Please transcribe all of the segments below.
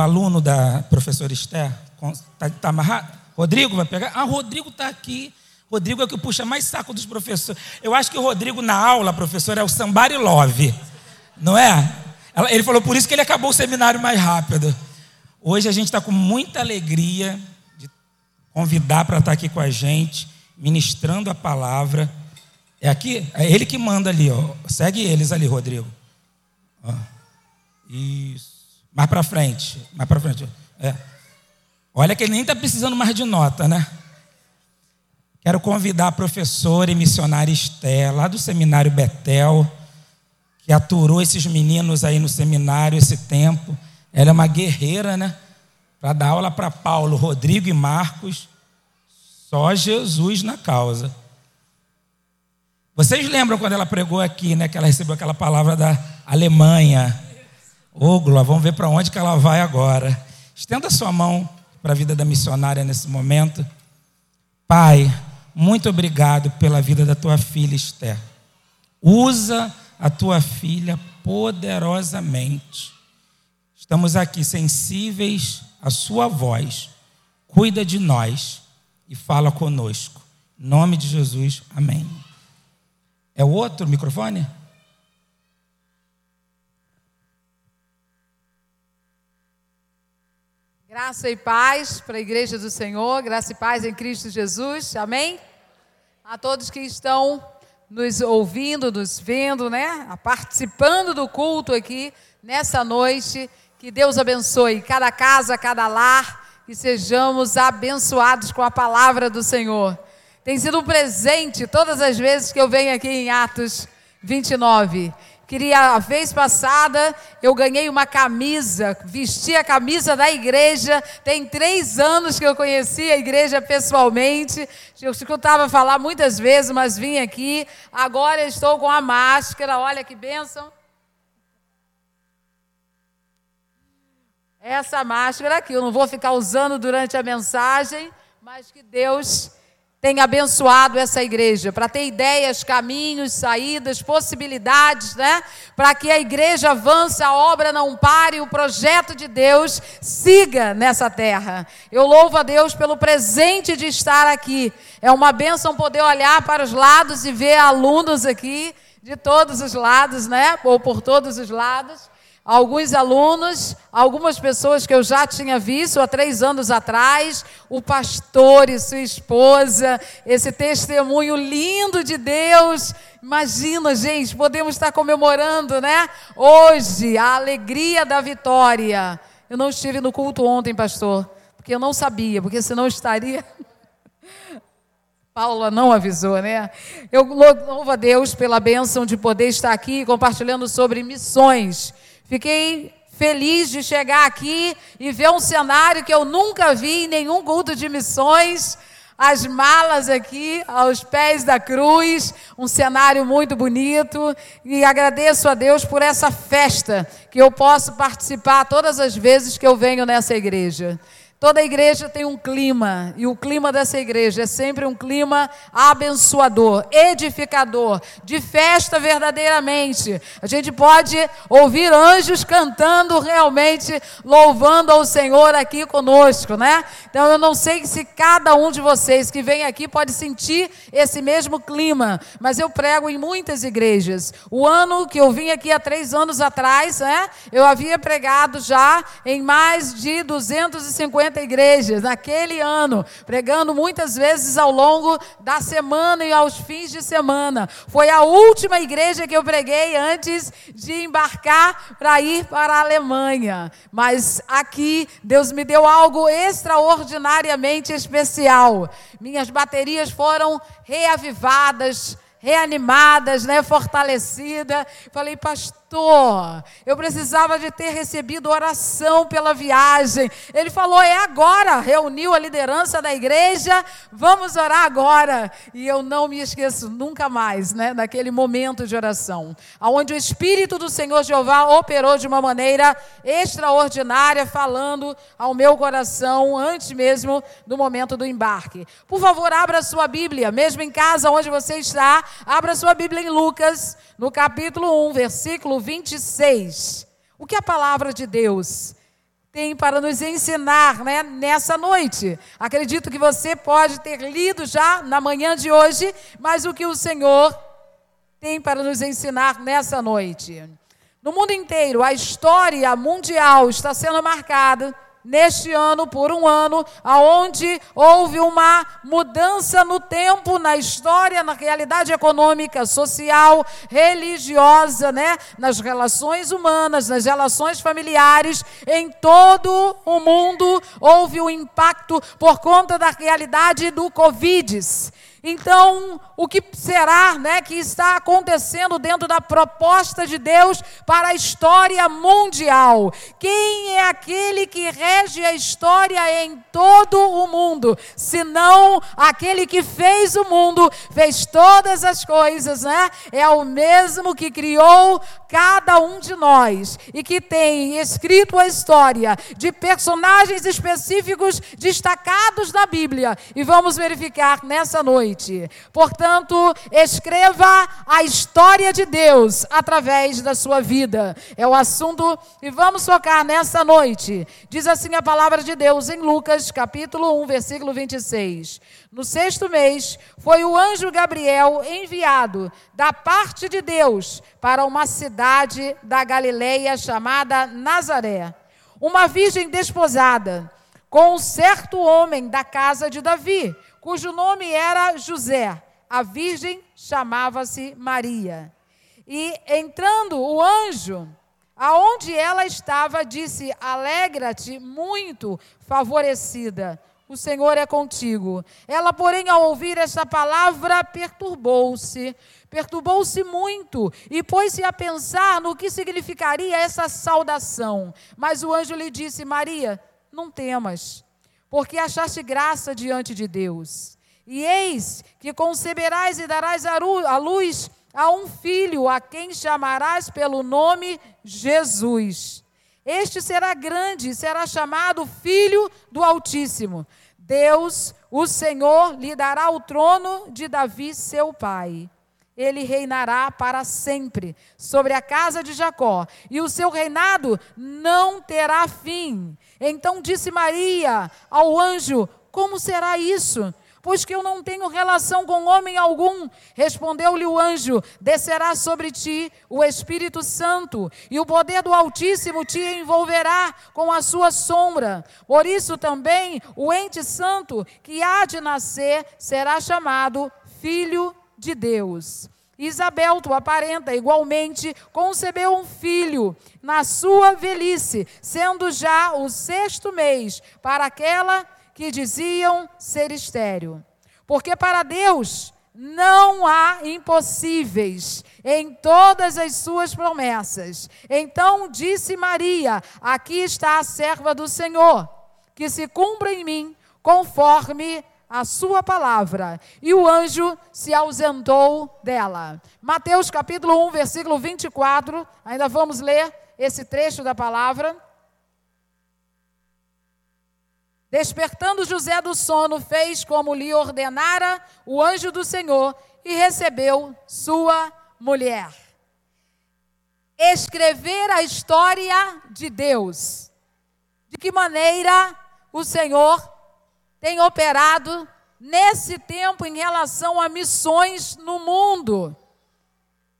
aluno da professora Esther, está tá amarrado? Rodrigo vai pegar? Ah, Rodrigo está aqui. Rodrigo é o que puxa mais saco dos professores. Eu acho que o Rodrigo, na aula, professor, é o Somebody Love. Não é? Ele falou por isso que ele acabou o seminário mais rápido. Hoje a gente está com muita alegria de convidar para estar tá aqui com a gente, ministrando a palavra. É aqui? É ele que manda ali, ó. Segue eles ali, Rodrigo. Ó. Isso. Mais para frente. Mais para frente. É. Olha que ele nem está precisando mais de nota, né? Quero convidar a professora e missionária Esther, lá do seminário Betel, que aturou esses meninos aí no seminário esse tempo. Ela é uma guerreira, né? Para dar aula para Paulo, Rodrigo e Marcos. Só Jesus na causa. Vocês lembram quando ela pregou aqui, né? Que ela recebeu aquela palavra da Alemanha. Glória, vamos ver para onde que ela vai agora. Estenda sua mão para a vida da missionária nesse momento. Pai, muito obrigado pela vida da tua filha Esther. Usa a tua filha poderosamente. Estamos aqui sensíveis à sua voz. Cuida de nós e fala conosco. Em nome de Jesus, amém. É o outro microfone? Graça e paz para a igreja do Senhor, graça e paz em Cristo Jesus, amém? A todos que estão nos ouvindo, nos vendo, né? Participando do culto aqui nessa noite, que Deus abençoe cada casa, cada lar, que sejamos abençoados com a palavra do Senhor. Tem sido um presente todas as vezes que eu venho aqui em Atos 29. Queria, a vez passada, eu ganhei uma camisa, vesti a camisa da igreja. Tem três anos que eu conheci a igreja pessoalmente. Eu escutava falar muitas vezes, mas vim aqui. Agora estou com a máscara, olha que bênção. Essa máscara aqui, eu não vou ficar usando durante a mensagem, mas que Deus tem abençoado essa igreja, para ter ideias, caminhos, saídas, possibilidades, né? Para que a igreja avance, a obra não pare, o projeto de Deus siga nessa terra. Eu louvo a Deus pelo presente de estar aqui. É uma bênção poder olhar para os lados e ver alunos aqui de todos os lados, né? Ou por todos os lados alguns alunos, algumas pessoas que eu já tinha visto há três anos atrás, o pastor e sua esposa, esse testemunho lindo de Deus. Imagina, gente, podemos estar comemorando, né? Hoje, a alegria da vitória. Eu não estive no culto ontem, pastor, porque eu não sabia, porque senão estaria. Paula não avisou, né? Eu louvo a Deus pela bênção de poder estar aqui compartilhando sobre missões. Fiquei feliz de chegar aqui e ver um cenário que eu nunca vi em nenhum culto de missões. As malas aqui aos pés da cruz, um cenário muito bonito. E agradeço a Deus por essa festa que eu posso participar todas as vezes que eu venho nessa igreja. Toda igreja tem um clima, e o clima dessa igreja é sempre um clima abençoador, edificador, de festa verdadeiramente. A gente pode ouvir anjos cantando realmente, louvando ao Senhor aqui conosco, né? Então eu não sei se cada um de vocês que vem aqui pode sentir esse mesmo clima, mas eu prego em muitas igrejas. O ano que eu vim aqui há três anos atrás, né? Eu havia pregado já em mais de 250 50 igrejas naquele ano, pregando muitas vezes ao longo da semana e aos fins de semana. Foi a última igreja que eu preguei antes de embarcar para ir para a Alemanha. Mas aqui Deus me deu algo extraordinariamente especial. Minhas baterias foram reavivadas, reanimadas, né, fortalecida. Falei, pastor eu precisava de ter recebido oração pela viagem. Ele falou: é agora. Reuniu a liderança da igreja, vamos orar agora. E eu não me esqueço nunca mais, né, daquele momento de oração, onde o Espírito do Senhor Jeová operou de uma maneira extraordinária, falando ao meu coração antes mesmo do momento do embarque. Por favor, abra sua Bíblia, mesmo em casa onde você está, abra sua Bíblia em Lucas, no capítulo 1, versículo 26. O que a palavra de Deus tem para nos ensinar né, nessa noite. Acredito que você pode ter lido já na manhã de hoje, mas o que o Senhor tem para nos ensinar nessa noite. No mundo inteiro, a história mundial está sendo marcada neste ano por um ano aonde houve uma mudança no tempo, na história, na realidade econômica, social, religiosa, né, nas relações humanas, nas relações familiares, em todo o mundo houve um impacto por conta da realidade do Covid. Então, o que será né, que está acontecendo dentro da proposta de Deus para a história mundial? Quem é aquele que rege a história em todo o mundo? Senão aquele que fez o mundo, fez todas as coisas, né? É o mesmo que criou cada um de nós e que tem escrito a história de personagens específicos destacados da Bíblia. E vamos verificar nessa noite. Portanto, escreva a história de Deus através da sua vida. É o assunto e vamos focar nessa noite. Diz assim a palavra de Deus em Lucas, capítulo 1, versículo 26. No sexto mês, foi o anjo Gabriel enviado da parte de Deus para uma cidade da Galileia chamada Nazaré. Uma virgem desposada com um certo homem da casa de Davi, cujo nome era José. A virgem chamava-se Maria. E entrando o anjo, aonde ela estava, disse: Alegra-te muito, favorecida o Senhor é contigo. Ela, porém, ao ouvir esta palavra, perturbou-se, perturbou-se muito e pôs-se a pensar no que significaria essa saudação. Mas o anjo lhe disse: Maria, não temas, porque achaste graça diante de Deus. E eis que conceberás e darás a luz a um filho, a quem chamarás pelo nome Jesus. Este será grande, será chamado Filho do Altíssimo. Deus, o Senhor, lhe dará o trono de Davi, seu pai. Ele reinará para sempre sobre a casa de Jacó, e o seu reinado não terá fim. Então disse Maria ao anjo: Como será isso? pois que eu não tenho relação com homem algum. Respondeu-lhe o anjo: Descerá sobre ti o Espírito Santo, e o poder do Altíssimo te envolverá com a sua sombra. Por isso também o ente santo que há de nascer será chamado Filho de Deus. Isabel, tua parenta, igualmente concebeu um filho na sua velhice, sendo já o sexto mês para aquela que diziam ser estéreo. Porque para Deus não há impossíveis em todas as suas promessas. Então disse Maria: Aqui está a serva do Senhor, que se cumpra em mim conforme a sua palavra. E o anjo se ausentou dela. Mateus capítulo 1, versículo 24. Ainda vamos ler esse trecho da palavra. Despertando José do sono, fez como lhe ordenara o anjo do Senhor e recebeu sua mulher. Escrever a história de Deus. De que maneira o Senhor tem operado nesse tempo em relação a missões no mundo.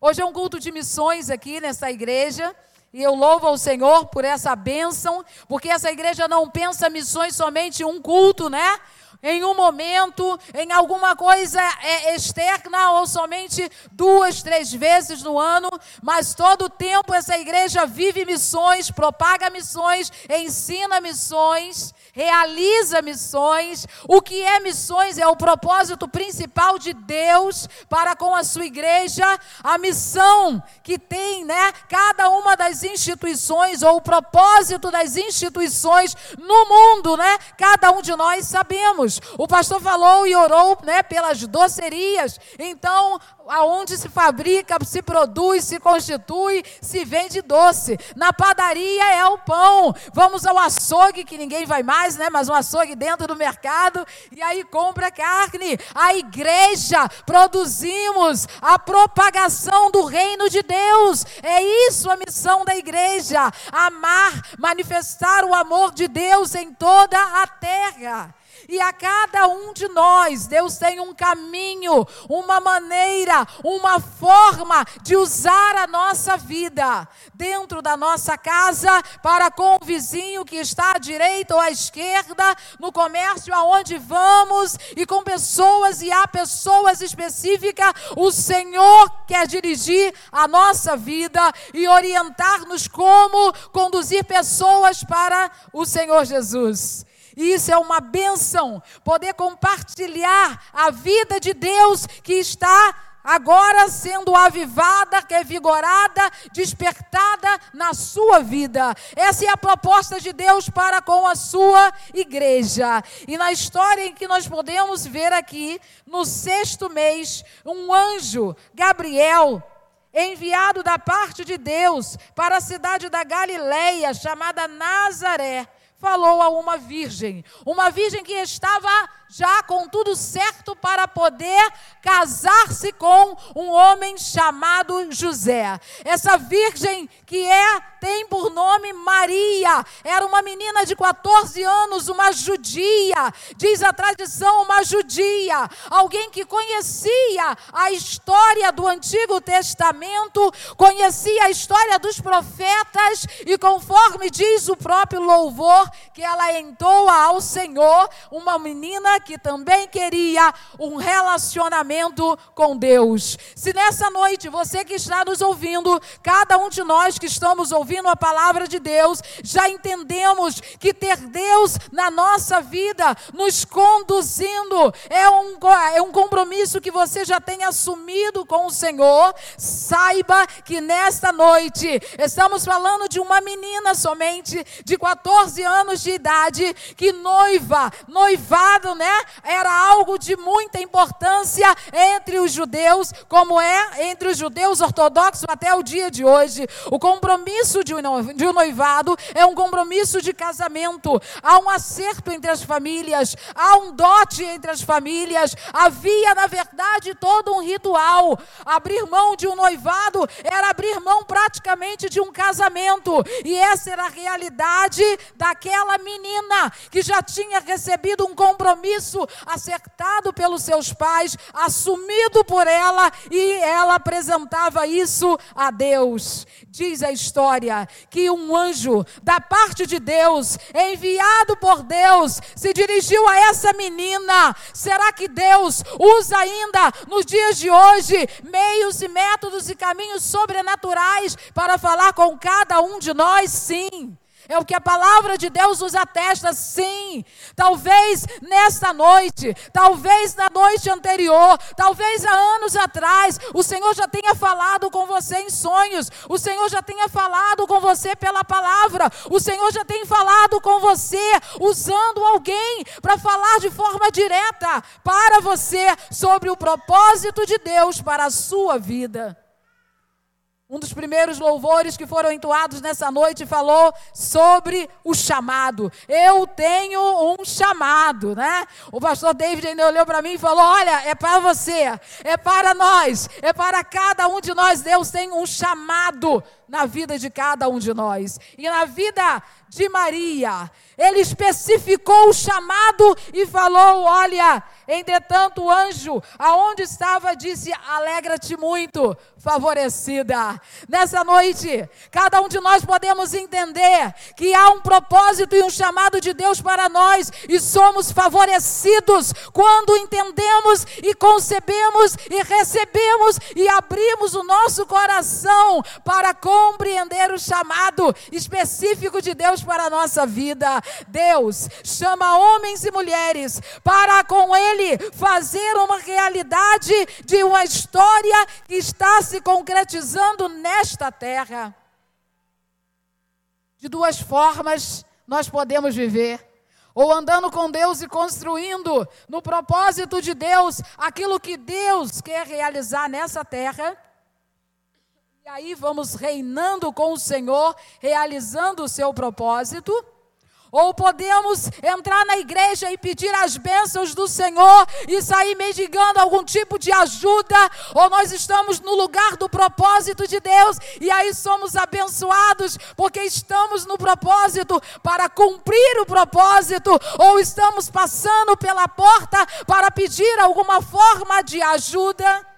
Hoje é um culto de missões aqui nessa igreja. E eu louvo ao Senhor por essa bênção, porque essa igreja não pensa missões somente um culto, né? Em um momento, em alguma coisa é, externa ou somente duas, três vezes no ano, mas todo o tempo essa igreja vive missões, propaga missões, ensina missões, realiza missões. O que é missões é o propósito principal de Deus para com a sua igreja, a missão que tem, né, cada uma das instituições ou o propósito das instituições no mundo, né? Cada um de nós sabemos. O pastor falou e orou, né, pelas docerias. Então, aonde se fabrica, se produz, se constitui, se vende doce. Na padaria é o pão. Vamos ao açougue, que ninguém vai mais, né? Mas um açougue dentro do mercado, e aí compra carne. A igreja produzimos a propagação do reino de Deus. É isso a missão da igreja, amar, manifestar o amor de Deus em toda a terra. E a cada um de nós, Deus tem um caminho, uma maneira, uma forma de usar a nossa vida dentro da nossa casa, para com o vizinho que está à direita ou à esquerda, no comércio aonde vamos e com pessoas e há pessoas específicas. O Senhor quer dirigir a nossa vida e orientar-nos como conduzir pessoas para o Senhor Jesus. E isso é uma benção, poder compartilhar a vida de Deus que está agora sendo avivada, revigorada, despertada na sua vida. Essa é a proposta de Deus para com a sua igreja. E na história em que nós podemos ver aqui, no sexto mês, um anjo, Gabriel, enviado da parte de Deus para a cidade da Galileia, chamada Nazaré, falou a uma virgem, uma virgem que estava já com tudo certo para poder casar-se com um homem chamado José. Essa virgem que é tem por nome Maria, era uma menina de 14 anos, uma judia, diz a tradição, uma judia, alguém que conhecia a história do Antigo Testamento, conhecia a história dos profetas e conforme diz o próprio louvor que ela entoa ao Senhor, uma menina que também queria um relacionamento com Deus. Se nessa noite você que está nos ouvindo, cada um de nós que estamos ouvindo a palavra de Deus, já entendemos que ter Deus na nossa vida, nos conduzindo, é um, é um compromisso que você já tem assumido com o Senhor. Saiba que nesta noite estamos falando de uma menina somente de 14 anos de idade que noiva, noivado, né? Era algo de muita importância entre os judeus, como é entre os judeus ortodoxos até o dia de hoje. O compromisso de um noivado é um compromisso de casamento. Há um acerto entre as famílias, há um dote entre as famílias. Havia, na verdade, todo um ritual. Abrir mão de um noivado era abrir mão praticamente de um casamento. E essa era a realidade daquela menina que já tinha recebido um compromisso acertado pelos seus pais, assumido por ela, e ela apresentava isso a Deus. Diz a história que um anjo da parte de Deus, enviado por Deus, se dirigiu a essa menina. Será que Deus usa ainda nos dias de hoje meios e métodos e caminhos sobrenaturais para falar com cada um de nós? Sim. É o que a palavra de Deus nos atesta, sim. Talvez nesta noite, talvez na noite anterior, talvez há anos atrás, o Senhor já tenha falado com você em sonhos, o Senhor já tenha falado com você pela palavra, o Senhor já tem falado com você usando alguém para falar de forma direta para você sobre o propósito de Deus para a sua vida. Um dos primeiros louvores que foram entoados nessa noite falou sobre o chamado. Eu tenho um chamado, né? O pastor David ainda olhou para mim e falou: Olha, é para você, é para nós, é para cada um de nós. Deus tem um chamado na vida de cada um de nós. E na vida de Maria, ele especificou o chamado e falou: Olha, entretanto, o anjo, aonde estava, disse: Alegra-te muito, favorecida. Nessa noite, cada um de nós podemos entender que há um propósito e um chamado de Deus para nós e somos favorecidos quando entendemos e concebemos e recebemos e abrimos o nosso coração para compreender o chamado específico de Deus para a nossa vida. Deus chama homens e mulheres para com Ele fazer uma realidade de uma história que está se concretizando nesta terra. De duas formas nós podemos viver. Ou andando com Deus e construindo no propósito de Deus aquilo que Deus quer realizar nessa terra. Aí vamos reinando com o Senhor, realizando o seu propósito? Ou podemos entrar na igreja e pedir as bênçãos do Senhor e sair mendigando algum tipo de ajuda, ou nós estamos no lugar do propósito de Deus e aí somos abençoados porque estamos no propósito para cumprir o propósito, ou estamos passando pela porta para pedir alguma forma de ajuda.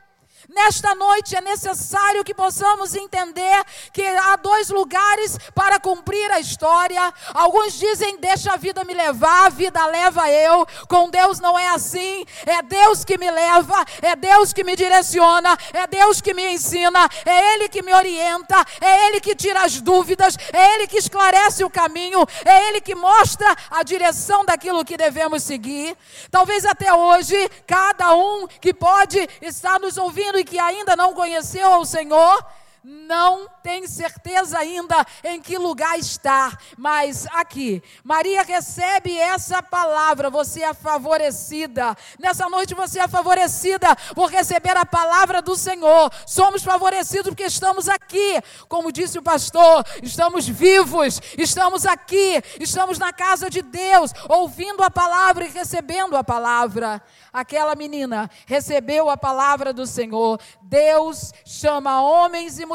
Nesta noite é necessário que possamos entender que há dois lugares para cumprir a história. Alguns dizem: Deixa a vida me levar, a vida leva eu. Com Deus não é assim. É Deus que me leva, é Deus que me direciona, é Deus que me ensina, é Ele que me orienta, é Ele que tira as dúvidas, é Ele que esclarece o caminho, é Ele que mostra a direção daquilo que devemos seguir. Talvez até hoje, cada um que pode estar nos ouvindo que ainda não conheceu o Senhor, não tem certeza ainda em que lugar está, mas aqui, Maria recebe essa palavra, você é favorecida. Nessa noite você é favorecida por receber a palavra do Senhor. Somos favorecidos porque estamos aqui, como disse o pastor, estamos vivos, estamos aqui, estamos na casa de Deus, ouvindo a palavra e recebendo a palavra. Aquela menina recebeu a palavra do Senhor. Deus chama homens e mulheres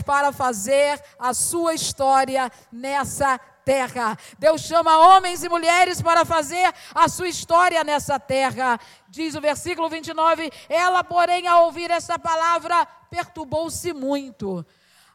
para fazer a sua história nessa terra. Deus chama homens e mulheres para fazer a sua história nessa terra. Diz o versículo 29: Ela, porém, ao ouvir essa palavra, perturbou-se muito.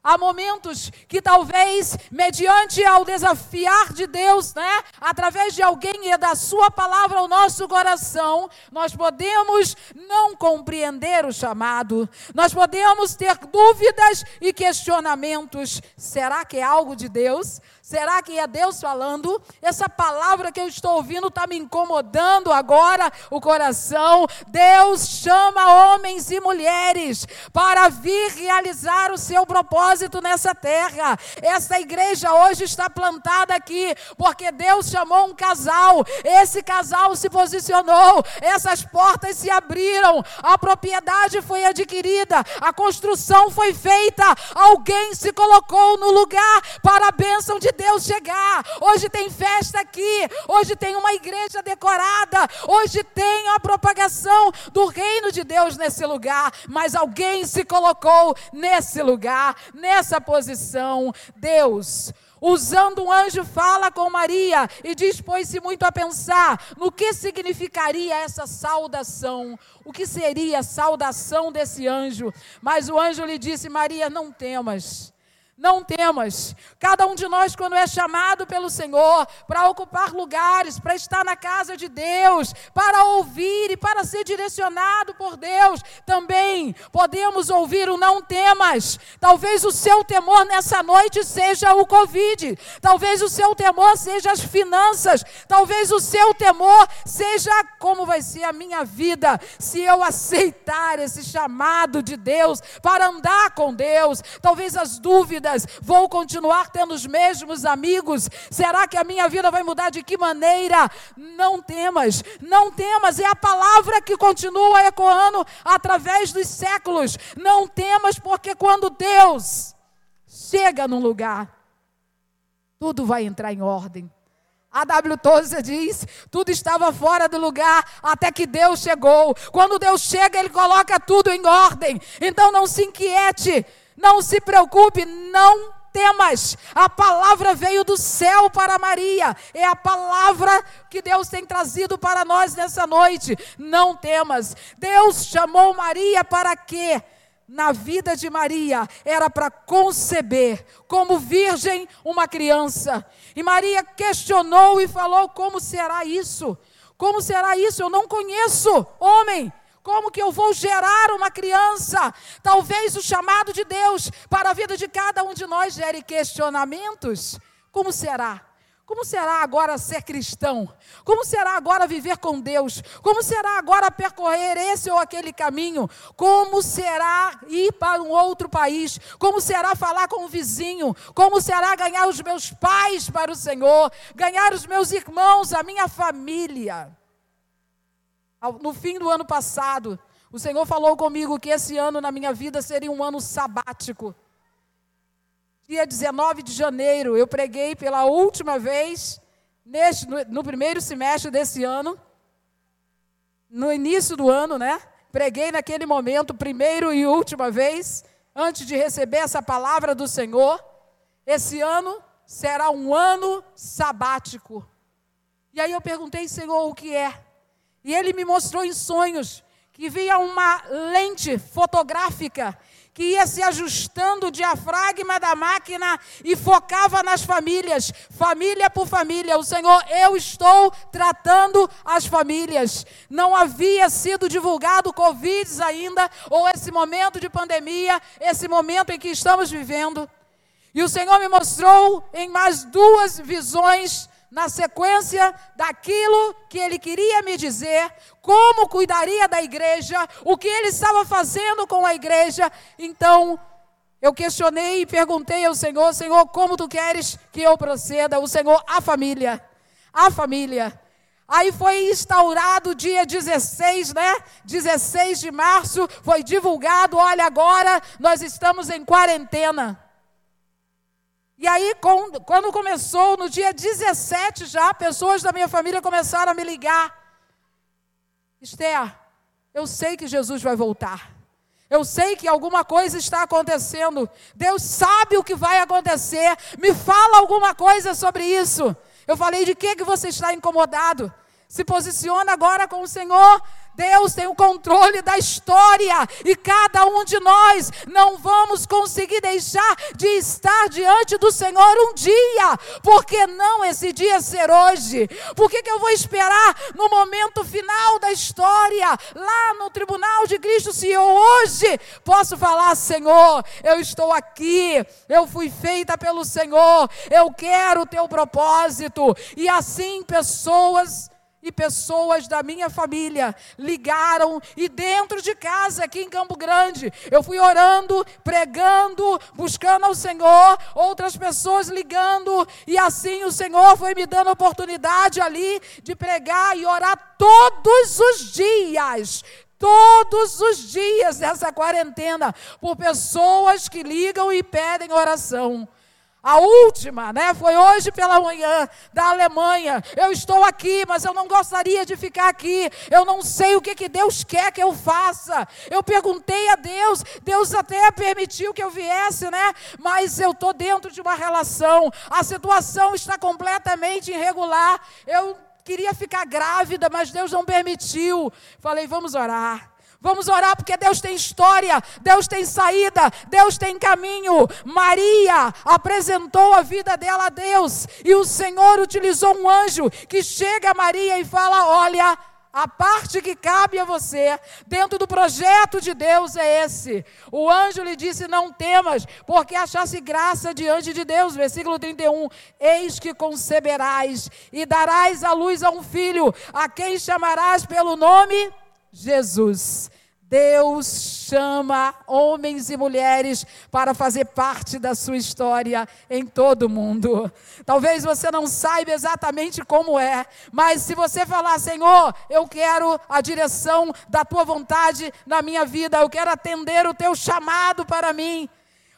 Há momentos que talvez, mediante ao desafiar de Deus, né, através de alguém e da sua palavra ao nosso coração, nós podemos não compreender o chamado. Nós podemos ter dúvidas e questionamentos. Será que é algo de Deus? Será que é Deus falando? Essa palavra que eu estou ouvindo está me incomodando agora o coração. Deus chama homens e mulheres para vir realizar o seu propósito nessa terra. Essa igreja hoje está plantada aqui porque Deus chamou um casal. Esse casal se posicionou, essas portas se abriram, a propriedade foi adquirida, a construção foi feita, alguém se colocou no lugar para a bênção de Deus chegar. Hoje tem festa aqui, hoje tem uma igreja decorada, hoje tem a propagação do reino de Deus nesse lugar, mas alguém se colocou nesse lugar, nessa posição. Deus usando um anjo, fala com Maria e dispôs-se muito a pensar no que significaria essa saudação, o que seria a saudação desse anjo. Mas o anjo lhe disse: Maria, não temas. Não temas. Cada um de nós, quando é chamado pelo Senhor para ocupar lugares, para estar na casa de Deus, para ouvir e para ser direcionado por Deus, também podemos ouvir o não temas. Talvez o seu temor nessa noite seja o Covid, talvez o seu temor seja as finanças, talvez o seu temor seja como vai ser a minha vida se eu aceitar esse chamado de Deus para andar com Deus. Talvez as dúvidas Vou continuar tendo os mesmos amigos? Será que a minha vida vai mudar de que maneira? Não temas, não temas, é a palavra que continua ecoando através dos séculos. Não temas, porque quando Deus chega num lugar, tudo vai entrar em ordem. A W. Tozer diz: tudo estava fora do lugar até que Deus chegou. Quando Deus chega, Ele coloca tudo em ordem. Então não se inquiete, não se preocupe, não temas. A palavra veio do céu para Maria. É a palavra que Deus tem trazido para nós nessa noite. Não temas. Deus chamou Maria para quê? Na vida de Maria era para conceber como virgem uma criança. E Maria questionou e falou: Como será isso? Como será isso? Eu não conheço homem. Como que eu vou gerar uma criança? Talvez o chamado de Deus para a vida de cada um de nós gere questionamentos. Como será? Como será agora ser cristão? Como será agora viver com Deus? Como será agora percorrer esse ou aquele caminho? Como será ir para um outro país? Como será falar com o vizinho? Como será ganhar os meus pais para o Senhor? Ganhar os meus irmãos, a minha família? No fim do ano passado, o Senhor falou comigo que esse ano na minha vida seria um ano sabático. Dia 19 de janeiro, eu preguei pela última vez neste, no, no primeiro semestre desse ano, no início do ano, né? Preguei naquele momento, primeiro e última vez, antes de receber essa palavra do Senhor. Esse ano será um ano sabático. E aí eu perguntei, Senhor, o que é? E ele me mostrou em sonhos que via uma lente fotográfica que ia se ajustando o diafragma da máquina e focava nas famílias, família por família. O Senhor, eu estou tratando as famílias. Não havia sido divulgado Covid ainda, ou esse momento de pandemia, esse momento em que estamos vivendo. E o Senhor me mostrou em mais duas visões na sequência daquilo que ele queria me dizer, como cuidaria da igreja, o que ele estava fazendo com a igreja. Então, eu questionei e perguntei ao Senhor: Senhor, como tu queres que eu proceda? O Senhor, a família, a família. Aí foi instaurado dia 16, né? 16 de março, foi divulgado, olha agora, nós estamos em quarentena. E aí, quando começou, no dia 17 já, pessoas da minha família começaram a me ligar. Esther, eu sei que Jesus vai voltar. Eu sei que alguma coisa está acontecendo. Deus sabe o que vai acontecer. Me fala alguma coisa sobre isso. Eu falei, de que, que você está incomodado? Se posiciona agora com o Senhor. Deus tem o controle da história e cada um de nós não vamos conseguir deixar de estar diante do Senhor um dia. Por que não esse dia ser hoje? Por que, que eu vou esperar no momento final da história, lá no tribunal de Cristo, se eu hoje posso falar, Senhor, eu estou aqui, eu fui feita pelo Senhor, eu quero o teu propósito. E assim pessoas e pessoas da minha família ligaram e dentro de casa aqui em Campo Grande, eu fui orando, pregando, buscando ao Senhor, outras pessoas ligando e assim o Senhor foi me dando oportunidade ali de pregar e orar todos os dias, todos os dias dessa quarentena por pessoas que ligam e pedem oração. A última, né, foi hoje pela manhã, da Alemanha. Eu estou aqui, mas eu não gostaria de ficar aqui. Eu não sei o que, que Deus quer que eu faça. Eu perguntei a Deus, Deus até permitiu que eu viesse, né? Mas eu estou dentro de uma relação. A situação está completamente irregular. Eu queria ficar grávida, mas Deus não permitiu. Falei, vamos orar. Vamos orar porque Deus tem história, Deus tem saída, Deus tem caminho. Maria apresentou a vida dela a Deus e o Senhor utilizou um anjo que chega a Maria e fala: Olha, a parte que cabe a você, dentro do projeto de Deus, é esse. O anjo lhe disse: Não temas, porque achasse graça diante de Deus. Versículo 31. Eis que conceberás e darás à luz a um filho, a quem chamarás pelo nome Jesus. Deus chama homens e mulheres para fazer parte da sua história em todo o mundo. Talvez você não saiba exatamente como é, mas se você falar, Senhor, eu quero a direção da tua vontade na minha vida, eu quero atender o teu chamado para mim.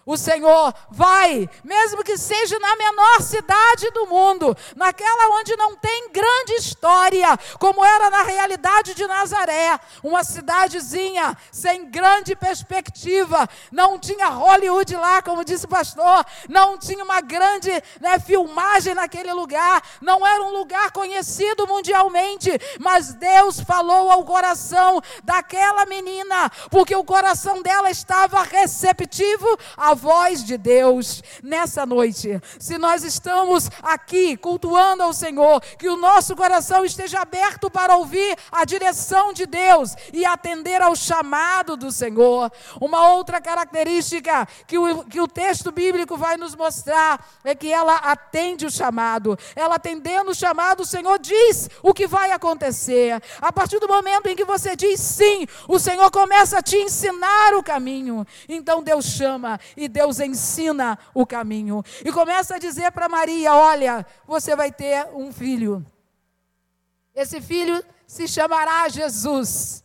O Senhor vai, mesmo que seja na menor cidade do mundo, naquela onde não tem grande história, como era na realidade de Nazaré, uma cidadezinha sem grande perspectiva, não tinha Hollywood lá, como disse o pastor, não tinha uma grande né, filmagem naquele lugar, não era um lugar conhecido mundialmente, mas Deus falou ao coração daquela menina, porque o coração dela estava receptivo a a voz de Deus nessa noite. Se nós estamos aqui cultuando ao Senhor, que o nosso coração esteja aberto para ouvir a direção de Deus e atender ao chamado do Senhor. Uma outra característica que o, que o texto bíblico vai nos mostrar é que ela atende o chamado. Ela atendendo o chamado, o Senhor diz o que vai acontecer. A partir do momento em que você diz sim, o Senhor começa a te ensinar o caminho. Então Deus chama e Deus ensina o caminho. E começa a dizer para Maria: Olha, você vai ter um filho. Esse filho se chamará Jesus.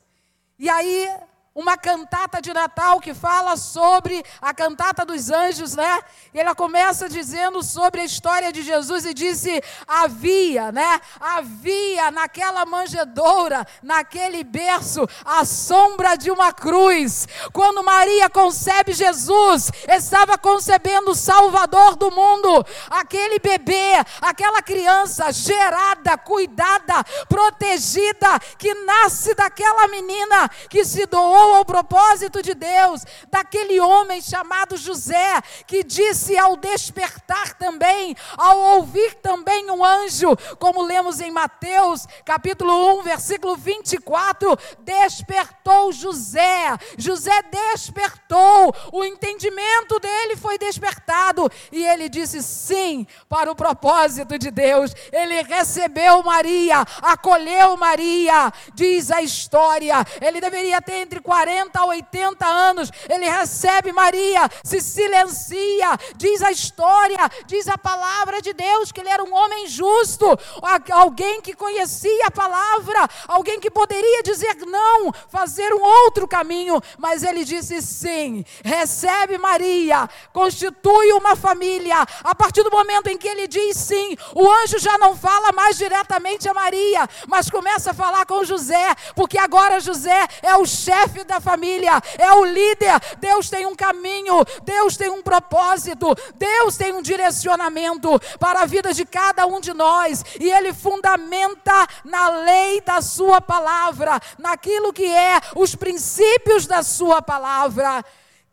E aí uma cantata de Natal que fala sobre a cantata dos anjos, né? E ela começa dizendo sobre a história de Jesus e disse: havia, né? Havia naquela manjedoura, naquele berço, a sombra de uma cruz. Quando Maria concebe Jesus, estava concebendo o Salvador do mundo, aquele bebê, aquela criança gerada, cuidada, protegida, que nasce daquela menina que se doou ao propósito de Deus, daquele homem chamado José, que disse ao despertar também, ao ouvir também um anjo, como lemos em Mateus, capítulo 1, versículo 24, despertou José. José despertou, o entendimento dele foi despertado e ele disse sim para o propósito de Deus. Ele recebeu Maria, acolheu Maria, diz a história. Ele deveria ter entre 40 40 a 80 anos, ele recebe Maria, se silencia, diz a história, diz a palavra de Deus que ele era um homem justo, alguém que conhecia a palavra, alguém que poderia dizer não, fazer um outro caminho, mas ele disse sim, recebe Maria, constitui uma família. A partir do momento em que ele diz sim, o anjo já não fala mais diretamente a Maria, mas começa a falar com José, porque agora José é o chefe da família, é o líder. Deus tem um caminho, Deus tem um propósito, Deus tem um direcionamento para a vida de cada um de nós, e Ele fundamenta na lei da Sua palavra, naquilo que é os princípios da Sua palavra.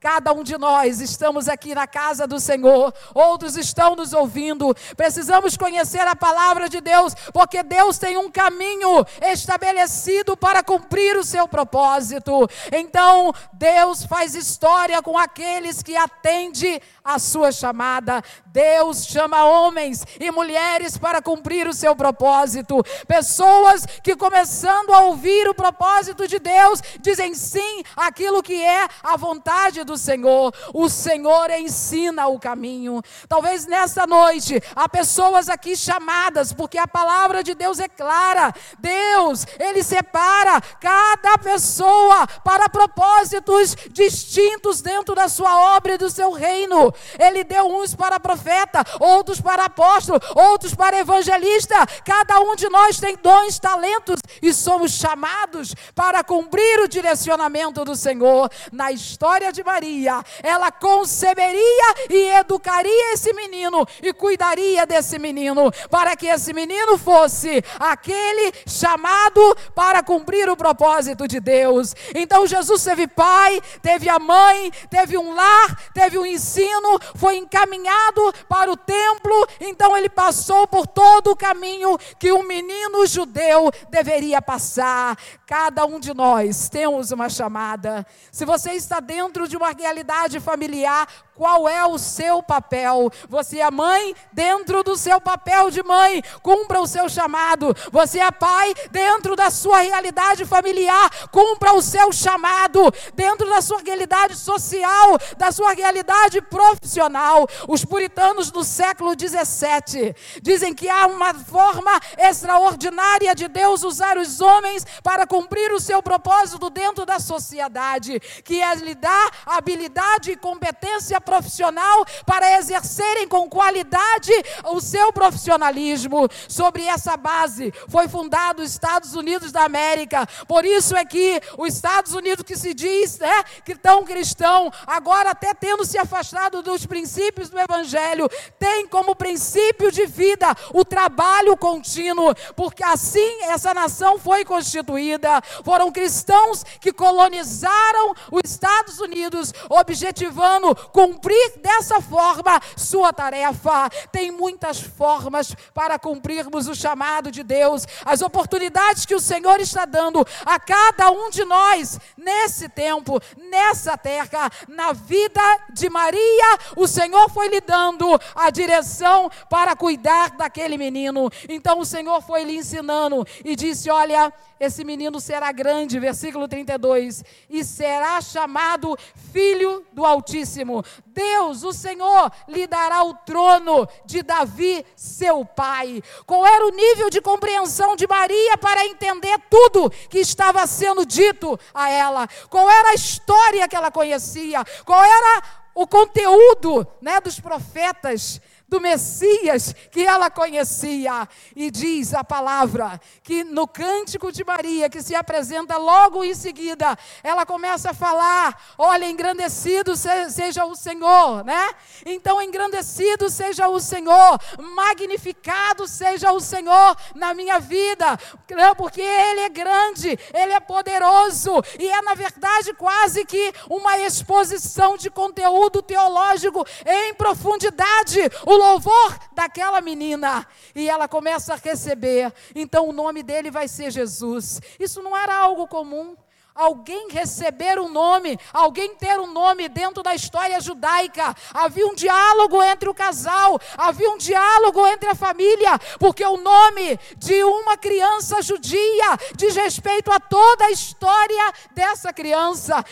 Cada um de nós estamos aqui na casa do Senhor, outros estão nos ouvindo. Precisamos conhecer a palavra de Deus, porque Deus tem um caminho estabelecido para cumprir o seu propósito. Então, Deus faz história com aqueles que atendem a sua chamada. Deus chama homens e mulheres para cumprir o seu propósito. Pessoas que, começando a ouvir o propósito de Deus, dizem sim àquilo que é a vontade do Senhor. O Senhor ensina o caminho. Talvez nesta noite há pessoas aqui chamadas, porque a palavra de Deus é clara. Deus, Ele separa cada pessoa para propósitos distintos dentro da sua obra e do seu reino. Ele deu uns para profetas profeta, outros para apóstolo, outros para evangelista. Cada um de nós tem dons, talentos e somos chamados para cumprir o direcionamento do Senhor. Na história de Maria, ela conceberia e educaria esse menino e cuidaria desse menino, para que esse menino fosse aquele chamado para cumprir o propósito de Deus. Então Jesus teve pai, teve a mãe, teve um lar, teve um ensino, foi encaminhado para o templo, então ele passou por todo o caminho que um menino judeu deveria passar. Cada um de nós temos uma chamada. Se você está dentro de uma realidade familiar, qual é o seu papel? Você é mãe, dentro do seu papel de mãe, cumpra o seu chamado. Você é pai, dentro da sua realidade familiar, cumpra o seu chamado. Dentro da sua realidade social, da sua realidade profissional. Os puritanos do século 17 dizem que há uma forma extraordinária de Deus usar os homens para cumprir o seu propósito dentro da sociedade, que é lhe dar habilidade e competência profissional para exercerem com qualidade o seu profissionalismo. Sobre essa base foi fundado os Estados Unidos da América. Por isso é que os Estados Unidos que se diz né, que tão cristão, agora até tendo se afastado dos princípios do Evangelho, tem como princípio de vida o trabalho contínuo, porque assim essa nação foi constituída. Foram cristãos que colonizaram os Estados Unidos, objetivando com cumprir dessa forma sua tarefa. Tem muitas formas para cumprirmos o chamado de Deus, as oportunidades que o Senhor está dando a cada um de nós nesse tempo, nessa terra, na vida de Maria, o Senhor foi lhe dando a direção para cuidar daquele menino. Então o Senhor foi lhe ensinando e disse: Olha, esse menino será grande, versículo 32, e será chamado Filho do Altíssimo. Deus, o Senhor, lhe dará o trono de Davi, seu pai. Qual era o nível de compreensão de Maria para entender tudo que estava sendo dito a ela? Qual era a história que ela conhecia? Qual era o conteúdo né, dos profetas? Do Messias que ela conhecia. E diz a palavra que no cântico de Maria, que se apresenta logo em seguida, ela começa a falar: Olha, engrandecido seja o Senhor, né? Então, engrandecido seja o Senhor, magnificado seja o Senhor na minha vida, porque Ele é grande, Ele é poderoso, e é, na verdade, quase que uma exposição de conteúdo teológico em profundidade. O louvor daquela menina. E ela começa a receber. Então o nome dele vai ser Jesus. Isso não era algo comum alguém receber um nome, alguém ter um nome dentro da história judaica. Havia um diálogo entre o casal, havia um diálogo entre a família, porque o nome de uma criança judia diz respeito a toda a história dessa criança.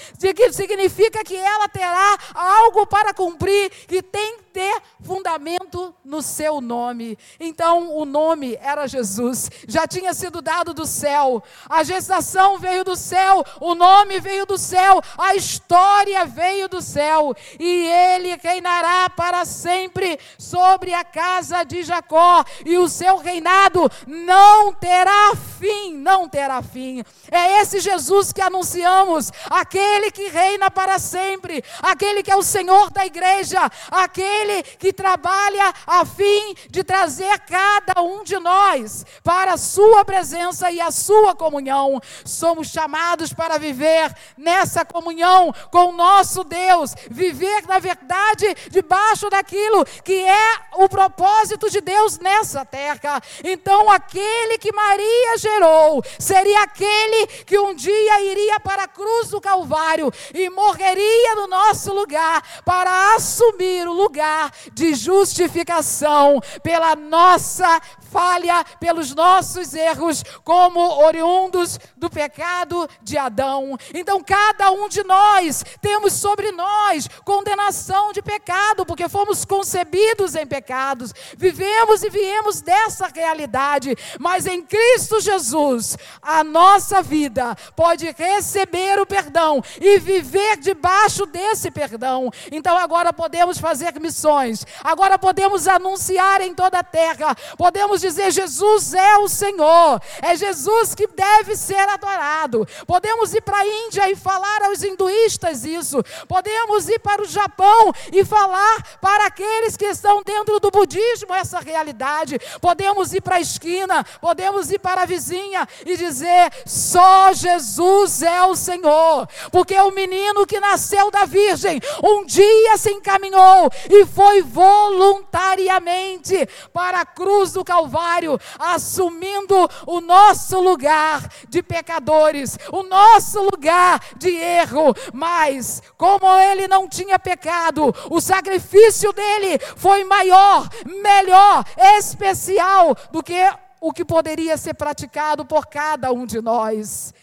Significa que ela terá algo para cumprir, que tem que ter fundamento no seu nome. Então, o nome era Jesus, já tinha sido dado do céu, a gestação veio do céu, o nome veio do céu, a história veio do céu, e ele reinará para sempre sobre a casa de Jacó, e o seu reinado não terá fim, não terá fim. É esse Jesus que anunciamos, aquele que reina para sempre, aquele que é o Senhor da igreja, aquele que trabalha a fim de trazer cada um de nós para a sua presença e a sua comunhão. Somos chamados para viver nessa comunhão com o nosso Deus, viver na verdade debaixo daquilo que é o propósito de Deus nessa terra. Então, aquele que Maria gerou seria aquele que um dia iria para a cruz do Calvário e morreria no nosso lugar para assumir o lugar de justificação pela nossa falha, pelos nossos erros, como oriundos do pecado de Adão. Então, cada um de nós temos sobre nós condenação de pecado, porque fomos concebidos em pecados, vivemos e viemos dessa realidade, mas em Cristo Jesus, a nossa vida pode receber o perdão e viver debaixo desse perdão. Então, agora podemos fazer missões, agora podemos anunciar em toda a terra, podemos dizer: Jesus é o Senhor, é Jesus que deve ser adorado. Podemos ir para a Índia e falar aos hinduístas isso, podemos ir para o Japão e falar para aqueles que estão dentro do budismo essa realidade. Podemos ir para a esquina, podemos ir para a vizinha e dizer: só Jesus é o Senhor, porque o menino que nasceu da Virgem um dia se encaminhou e foi voluntariamente para a cruz do Calvário Calvário, assumindo o nosso lugar de pecadores, o nosso lugar de erro. Mas, como ele não tinha pecado, o sacrifício dele foi maior, melhor, especial do que o que poderia ser praticado por cada um de nós.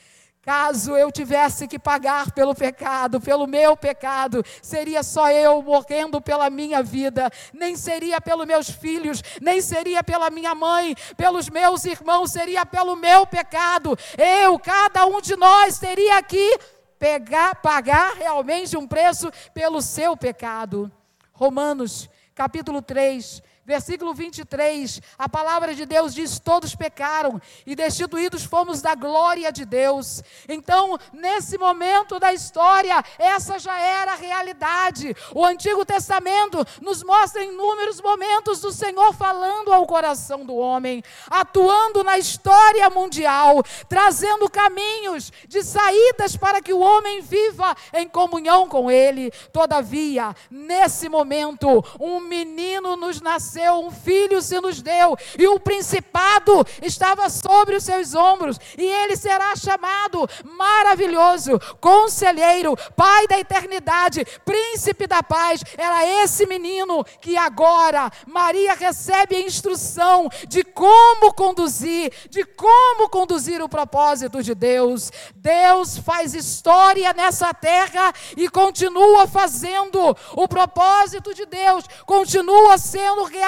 Caso eu tivesse que pagar pelo pecado, pelo meu pecado, seria só eu morrendo pela minha vida, nem seria pelos meus filhos, nem seria pela minha mãe, pelos meus irmãos, seria pelo meu pecado. Eu, cada um de nós, teria que pegar, pagar realmente um preço pelo seu pecado. Romanos, capítulo 3, Versículo 23, a palavra de Deus diz: Todos pecaram e destituídos fomos da glória de Deus. Então, nesse momento da história, essa já era a realidade. O Antigo Testamento nos mostra inúmeros momentos do Senhor falando ao coração do homem, atuando na história mundial, trazendo caminhos de saídas para que o homem viva em comunhão com Ele. Todavia, nesse momento, um menino nos nasceu nasceu, um filho se nos deu, e o principado estava sobre os seus ombros, e ele será chamado maravilhoso, conselheiro, pai da eternidade, príncipe da paz. Era esse menino que agora Maria recebe a instrução de como conduzir, de como conduzir o propósito de Deus. Deus faz história nessa terra e continua fazendo. O propósito de Deus continua sendo realizado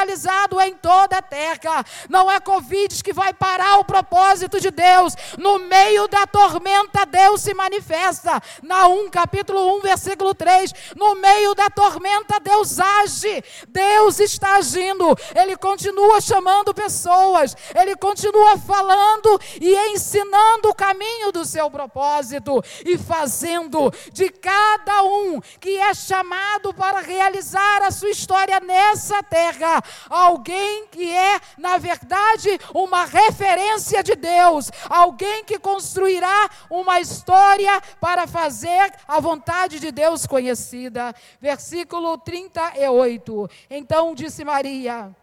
em toda a terra. Não é Covid que vai parar o propósito de Deus. No meio da tormenta, Deus se manifesta. Na 1, capítulo 1, versículo 3. No meio da tormenta, Deus age. Deus está agindo. Ele continua chamando pessoas. Ele continua falando e ensinando o caminho do seu propósito e fazendo de cada um que é chamado para realizar a sua história nessa terra alguém que é, na verdade, uma referência de Deus, alguém que construirá uma história para fazer a vontade de Deus conhecida. Versículo 38. Então disse Maria: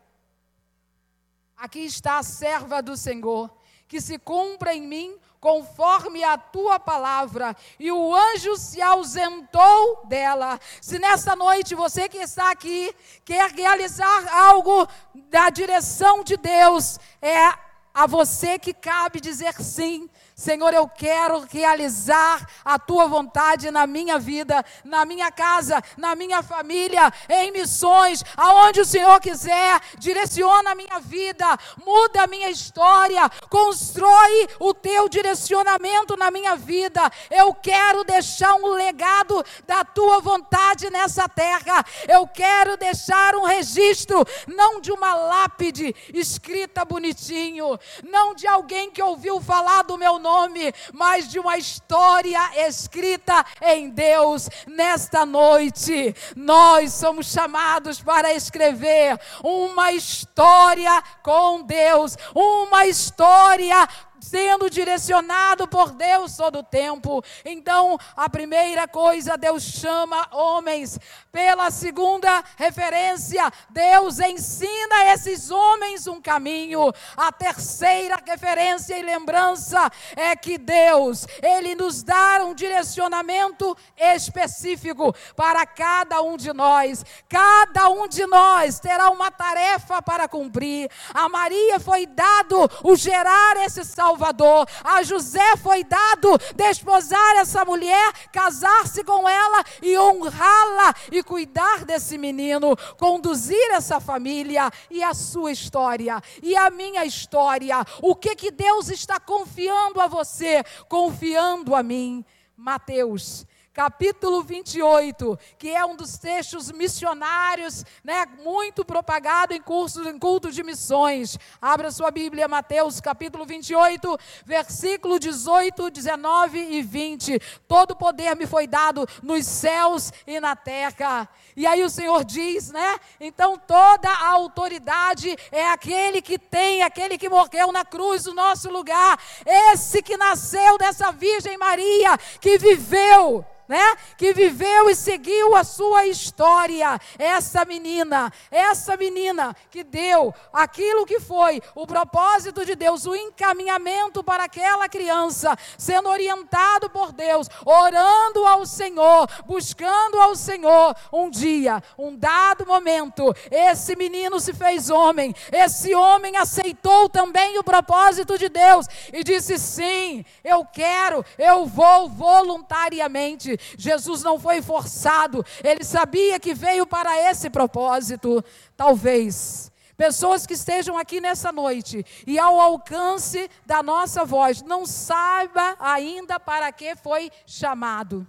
Aqui está a serva do Senhor, que se cumpra em mim conforme a tua palavra. E o anjo se ausentou dela. Se nesta noite você que está aqui quer realizar algo da direção de Deus, é a você que cabe dizer sim Senhor, eu quero realizar a tua vontade na minha vida, na minha casa, na minha família, em missões, aonde o Senhor quiser, direciona a minha vida, muda a minha história, constrói o teu direcionamento na minha vida. Eu quero deixar um legado da tua vontade nessa terra. Eu quero deixar um registro, não de uma lápide escrita bonitinho, não de alguém que ouviu falar do meu nome nome, mas de uma história escrita em Deus. Nesta noite, nós somos chamados para escrever uma história com Deus, uma história sendo direcionado por Deus todo o tempo. Então, a primeira coisa, Deus chama homens. Pela segunda referência, Deus ensina esses homens um caminho. A terceira referência e lembrança é que Deus, ele nos dá um direcionamento específico para cada um de nós. Cada um de nós terá uma tarefa para cumprir. A Maria foi dado o gerar esse salvador Salvador. A José foi dado desposar essa mulher, casar-se com ela e honrá-la e cuidar desse menino, conduzir essa família e a sua história e a minha história. O que que Deus está confiando a você, confiando a mim? Mateus capítulo 28, que é um dos textos missionários, né, muito propagado em cursos, em cultos de missões. Abra sua Bíblia, Mateus, capítulo 28, versículo 18, 19 e 20. Todo poder me foi dado nos céus e na terra. E aí o Senhor diz, né? Então toda a autoridade é aquele que tem, aquele que morreu na cruz no nosso lugar, esse que nasceu dessa Virgem Maria, que viveu né? Que viveu e seguiu a sua história. Essa menina, essa menina que deu aquilo que foi o propósito de Deus, o encaminhamento para aquela criança, sendo orientado por Deus, orando ao Senhor, buscando ao Senhor. Um dia, um dado momento, esse menino se fez homem. Esse homem aceitou também o propósito de Deus e disse: "Sim, eu quero, eu vou voluntariamente Jesus não foi forçado, ele sabia que veio para esse propósito. Talvez pessoas que estejam aqui nessa noite e ao alcance da nossa voz não saiba ainda para que foi chamado.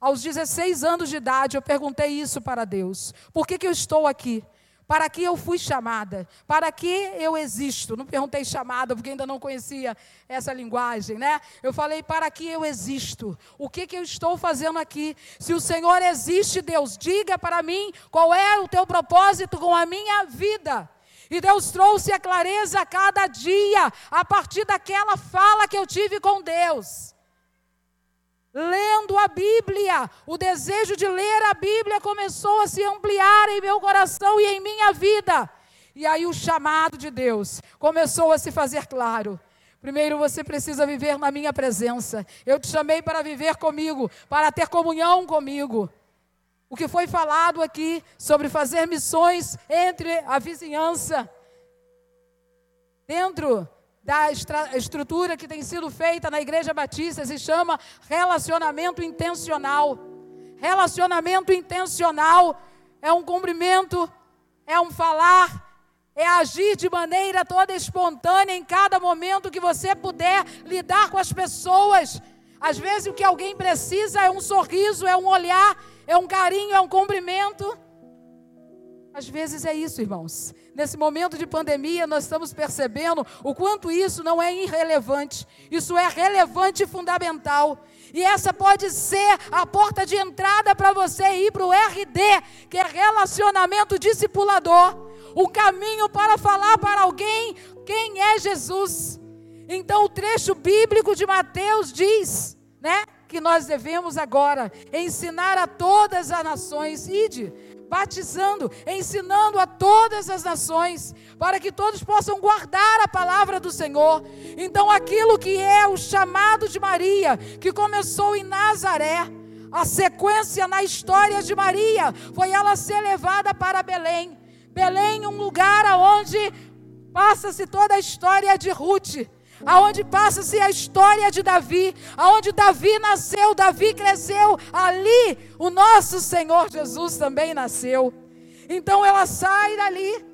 Aos 16 anos de idade eu perguntei isso para Deus: por que, que eu estou aqui? Para que eu fui chamada? Para que eu existo? Não perguntei chamada, porque ainda não conhecia essa linguagem, né? Eu falei, para que eu existo? O que, que eu estou fazendo aqui? Se o Senhor existe, Deus, diga para mim qual é o teu propósito com a minha vida. E Deus trouxe a clareza a cada dia, a partir daquela fala que eu tive com Deus lendo a Bíblia. O desejo de ler a Bíblia começou a se ampliar em meu coração e em minha vida. E aí o chamado de Deus começou a se fazer claro. Primeiro você precisa viver na minha presença. Eu te chamei para viver comigo, para ter comunhão comigo. O que foi falado aqui sobre fazer missões entre a vizinhança, dentro da estrutura que tem sido feita na Igreja Batista, se chama relacionamento intencional. Relacionamento intencional é um cumprimento, é um falar, é agir de maneira toda espontânea em cada momento que você puder lidar com as pessoas. Às vezes o que alguém precisa é um sorriso, é um olhar, é um carinho, é um cumprimento. Às vezes é isso, irmãos. Nesse momento de pandemia, nós estamos percebendo o quanto isso não é irrelevante. Isso é relevante e fundamental. E essa pode ser a porta de entrada para você ir para o RD, que é relacionamento discipulador. O caminho para falar para alguém quem é Jesus. Então, o trecho bíblico de Mateus diz, né? Que nós devemos agora ensinar a todas as nações, ide batizando, ensinando a todas as nações, para que todos possam guardar a palavra do Senhor. Então, aquilo que é o chamado de Maria, que começou em Nazaré, a sequência na história de Maria foi ela ser levada para Belém. Belém, um lugar onde passa-se toda a história de Ruth aonde passa-se a história de Davi, aonde Davi nasceu, Davi cresceu, ali o nosso Senhor Jesus também nasceu. Então ela sai dali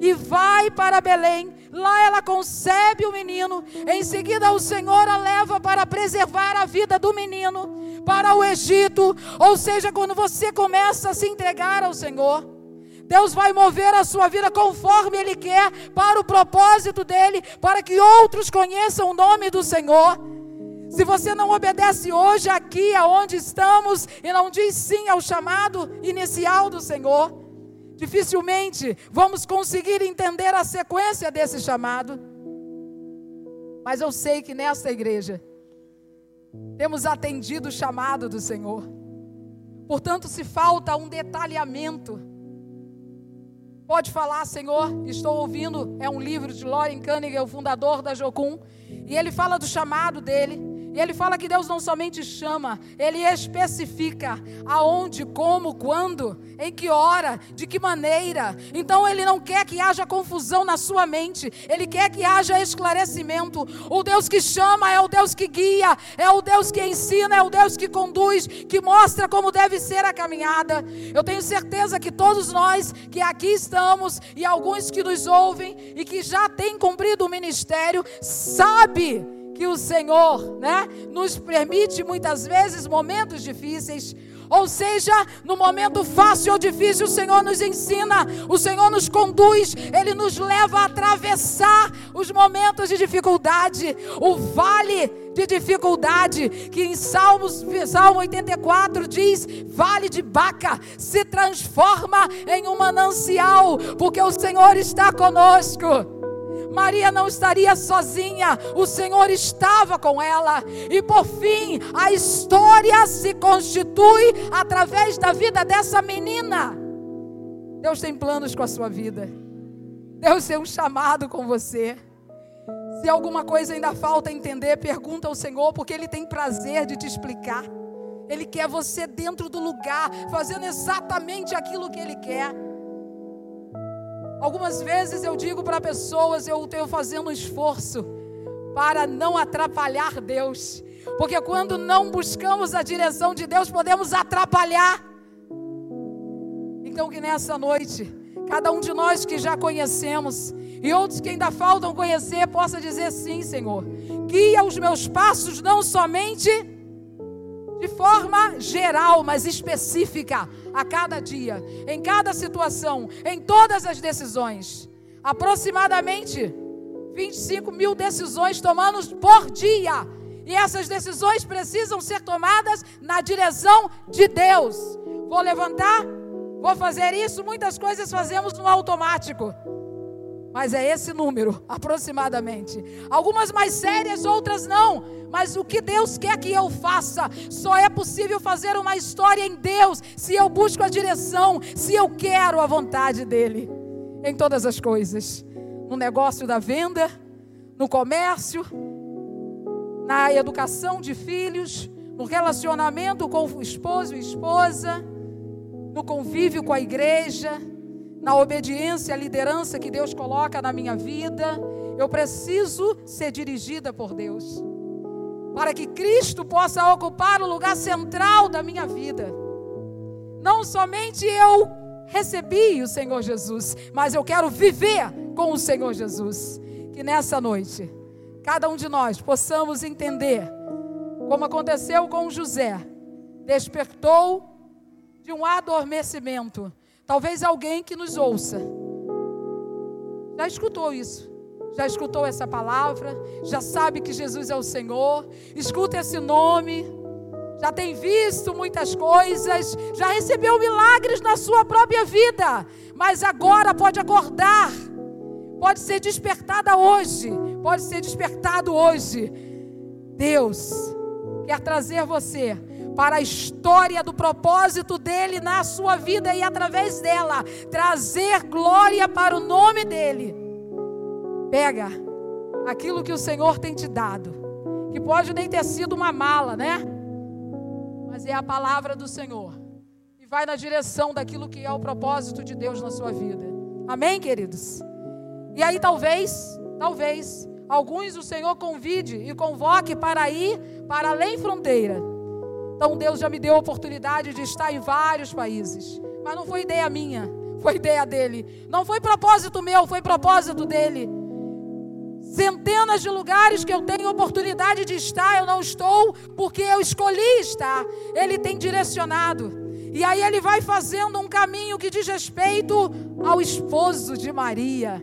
e vai para Belém. Lá ela concebe o menino. Em seguida, o Senhor a leva para preservar a vida do menino para o Egito. Ou seja, quando você começa a se entregar ao Senhor, Deus vai mover a sua vida conforme Ele quer, para o propósito dEle, para que outros conheçam o nome do Senhor. Se você não obedece hoje aqui aonde estamos e não diz sim ao chamado inicial do Senhor, dificilmente vamos conseguir entender a sequência desse chamado. Mas eu sei que nesta igreja temos atendido o chamado do Senhor. Portanto, se falta um detalhamento, Pode falar, Senhor, estou ouvindo. É um livro de Loren Cunningham, o fundador da Jocum. E ele fala do chamado dele. E ele fala que Deus não somente chama, ele especifica aonde, como, quando, em que hora, de que maneira. Então ele não quer que haja confusão na sua mente, ele quer que haja esclarecimento. O Deus que chama é o Deus que guia, é o Deus que ensina, é o Deus que conduz, que mostra como deve ser a caminhada. Eu tenho certeza que todos nós que aqui estamos e alguns que nos ouvem e que já têm cumprido o ministério, sabe que o Senhor, né, nos permite muitas vezes momentos difíceis. Ou seja, no momento fácil ou difícil, o Senhor nos ensina, o Senhor nos conduz, Ele nos leva a atravessar os momentos de dificuldade, o vale de dificuldade, que em Salmos, Salmo 84 diz: Vale de Baca se transforma em um manancial, porque o Senhor está conosco. Maria não estaria sozinha, o Senhor estava com ela. E por fim, a história se constitui através da vida dessa menina. Deus tem planos com a sua vida. Deus tem um chamado com você. Se alguma coisa ainda falta entender, pergunta ao Senhor, porque Ele tem prazer de te explicar. Ele quer você dentro do lugar, fazendo exatamente aquilo que Ele quer. Algumas vezes eu digo para pessoas, eu tenho fazendo um esforço para não atrapalhar Deus. Porque quando não buscamos a direção de Deus, podemos atrapalhar. Então que nessa noite, cada um de nós que já conhecemos e outros que ainda faltam conhecer, possa dizer sim, Senhor. Guia os meus passos não somente de forma geral, mas específica, a cada dia, em cada situação, em todas as decisões. Aproximadamente 25 mil decisões tomadas por dia. E essas decisões precisam ser tomadas na direção de Deus. Vou levantar, vou fazer isso, muitas coisas fazemos no automático. Mas é esse número, aproximadamente. Algumas mais sérias, outras não. Mas o que Deus quer que eu faça, só é possível fazer uma história em Deus se eu busco a direção, se eu quero a vontade dEle. em todas as coisas, no negócio da venda, no comércio, na educação de filhos, no relacionamento com o esposo e esposa, no convívio com a igreja, na obediência à liderança que Deus coloca na minha vida. Eu preciso ser dirigida por Deus, para que Cristo possa ocupar o lugar central da minha vida. Não somente eu recebi o Senhor Jesus, mas eu quero viver com o Senhor Jesus. Que nessa noite, cada um de nós possamos entender, como aconteceu com José, despertou de um adormecimento. Talvez alguém que nos ouça. Já escutou isso, já escutou essa palavra, já sabe que Jesus é o Senhor, escuta esse nome. Já tem visto muitas coisas, já recebeu milagres na sua própria vida, mas agora pode acordar, pode ser despertada hoje, pode ser despertado hoje. Deus quer trazer você para a história do propósito dele na sua vida e através dela trazer glória para o nome dele. Pega aquilo que o Senhor tem te dado, que pode nem ter sido uma mala, né? mas é a palavra do Senhor. E vai na direção daquilo que é o propósito de Deus na sua vida. Amém, queridos? E aí talvez, talvez, alguns o Senhor convide e convoque para ir para além fronteira. Então Deus já me deu a oportunidade de estar em vários países. Mas não foi ideia minha, foi ideia dele. Não foi propósito meu, foi propósito dele centenas de lugares que eu tenho oportunidade de estar, eu não estou porque eu escolhi estar. Ele tem direcionado. E aí ele vai fazendo um caminho que diz respeito ao esposo de Maria,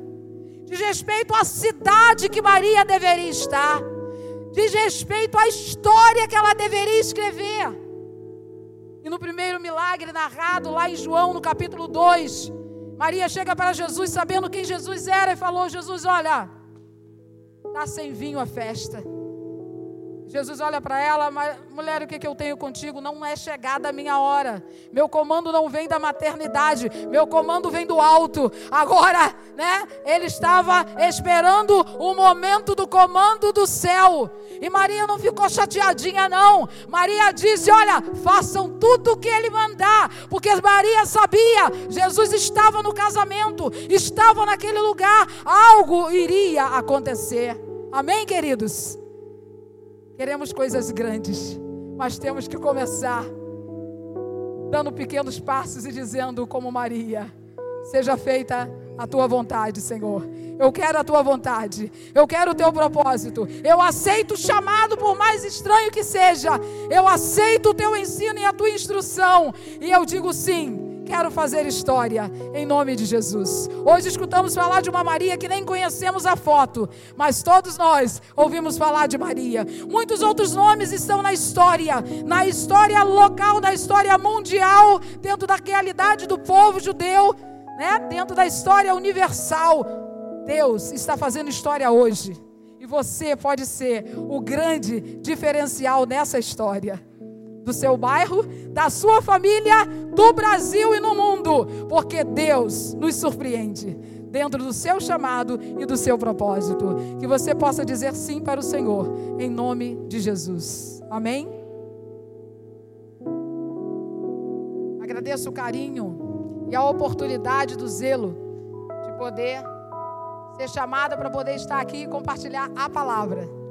diz respeito à cidade que Maria deveria estar, diz respeito à história que ela deveria escrever. E no primeiro milagre narrado lá em João, no capítulo 2, Maria chega para Jesus sabendo quem Jesus era e falou: Jesus, olha, Está sem vinho a festa. Jesus olha para ela, mulher, o que, que eu tenho contigo? Não é chegada a minha hora. Meu comando não vem da maternidade, meu comando vem do alto. Agora, né? Ele estava esperando o momento do comando do céu. E Maria não ficou chateadinha, não. Maria disse: Olha, façam tudo o que ele mandar, porque Maria sabia, Jesus estava no casamento, estava naquele lugar, algo iria acontecer. Amém, queridos? Queremos coisas grandes, mas temos que começar dando pequenos passos e dizendo, como Maria: Seja feita a tua vontade, Senhor. Eu quero a tua vontade. Eu quero o teu propósito. Eu aceito o chamado, por mais estranho que seja. Eu aceito o teu ensino e a tua instrução. E eu digo sim Quero fazer história em nome de Jesus. Hoje escutamos falar de uma Maria que nem conhecemos a foto, mas todos nós ouvimos falar de Maria. Muitos outros nomes estão na história, na história local, na história mundial, dentro da realidade do povo judeu, né? dentro da história universal. Deus está fazendo história hoje. E você pode ser o grande diferencial nessa história do seu bairro, da sua família, do Brasil e no mundo, porque Deus nos surpreende dentro do seu chamado e do seu propósito. Que você possa dizer sim para o Senhor, em nome de Jesus. Amém? Agradeço o carinho e a oportunidade do zelo de poder ser chamada para poder estar aqui e compartilhar a palavra.